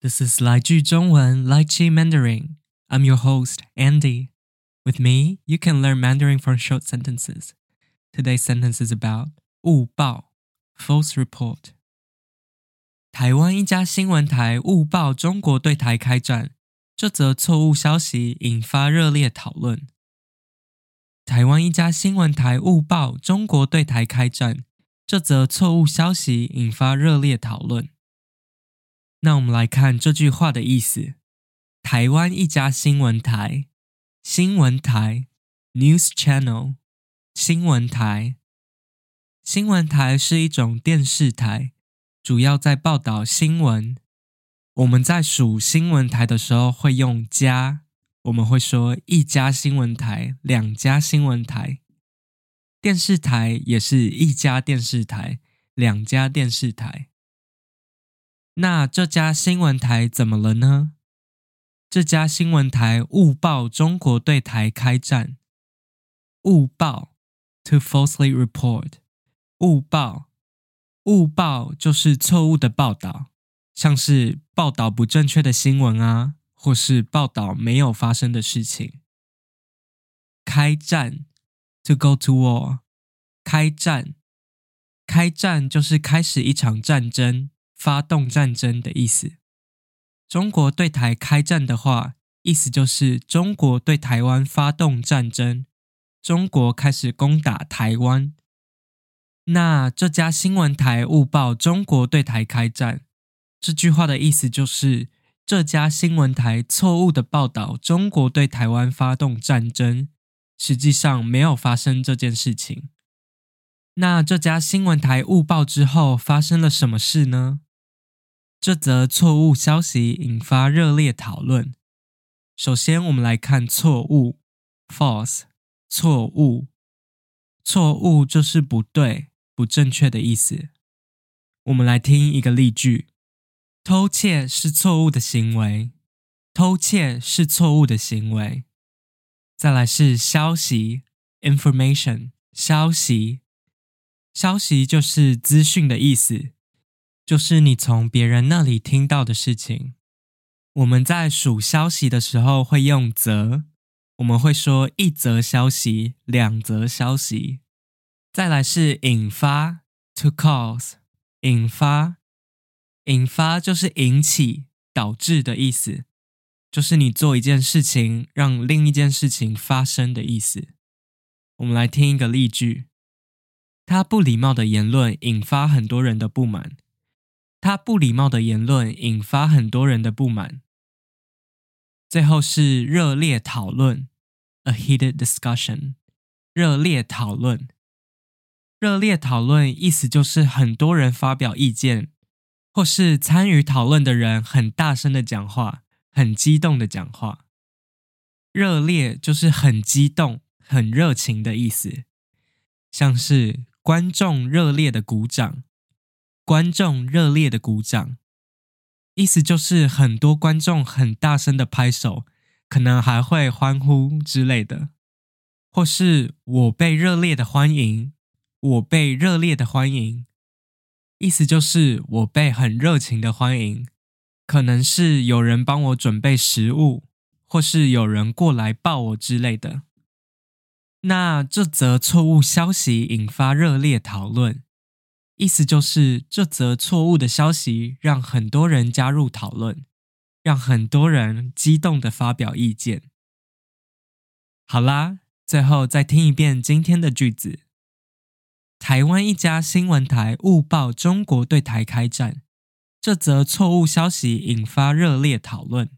This is 来句中文 Lychee Mandarin. I'm your host, Andy. With me, you can learn Mandarin from short sentences. Today's sentence is about 误报 false report. 台湾一家新闻台误报中国对台开战，这则错误消息引发热烈讨论。台湾一家新闻台误报中国对台开战，这则错误消息引发热烈讨论。 那我们来看这句话的意思：台湾一家新闻台，新闻台 （news channel），新闻台，新闻台是一种电视台，主要在报道新闻。我们在数新闻台的时候会用家，我们会说一家新闻台、两家新闻台。电视台也是一家电视台、两家电视台。那这家新闻台怎么了呢？这家新闻台误报中国对台开战。误报，to falsely report。误报，误报就是错误的报道，像是报道不正确的新闻啊，或是报道没有发生的事情。开战，to go to war。开战，开战就是开始一场战争。发动战争的意思。中国对台开战的话，意思就是中国对台湾发动战争，中国开始攻打台湾。那这家新闻台误报中国对台开战，这句话的意思就是这家新闻台错误的报道中国对台湾发动战争，实际上没有发生这件事情。那这家新闻台误报之后发生了什么事呢？这则错误消息引发热烈讨论。首先，我们来看错误 （false）。错误，错误就是不对、不正确的意思。我们来听一个例句：偷窃是错误的行为。偷窃是错误的行为。再来是消息 （information）。消息，消息就是资讯的意思。就是你从别人那里听到的事情。我们在数消息的时候会用则，我们会说一则消息、两则消息。再来是引发，to cause，引发，引发就是引起、导致的意思，就是你做一件事情让另一件事情发生的意思。我们来听一个例句：他不礼貌的言论引发很多人的不满。他不礼貌的言论引发很多人的不满。最后是热烈讨论，a heated discussion。热烈讨论，热烈讨论意思就是很多人发表意见，或是参与讨论的人很大声的讲话，很激动的讲话。热烈就是很激动、很热情的意思，像是观众热烈的鼓掌。观众热烈的鼓掌，意思就是很多观众很大声的拍手，可能还会欢呼之类的，或是我被热烈的欢迎，我被热烈的欢迎，意思就是我被很热情的欢迎，可能是有人帮我准备食物，或是有人过来抱我之类的。那这则错误消息引发热烈讨论。意思就是，这则错误的消息让很多人加入讨论，让很多人激动的发表意见。好啦，最后再听一遍今天的句子：台湾一家新闻台误报中国对台开战，这则错误消息引发热烈讨论。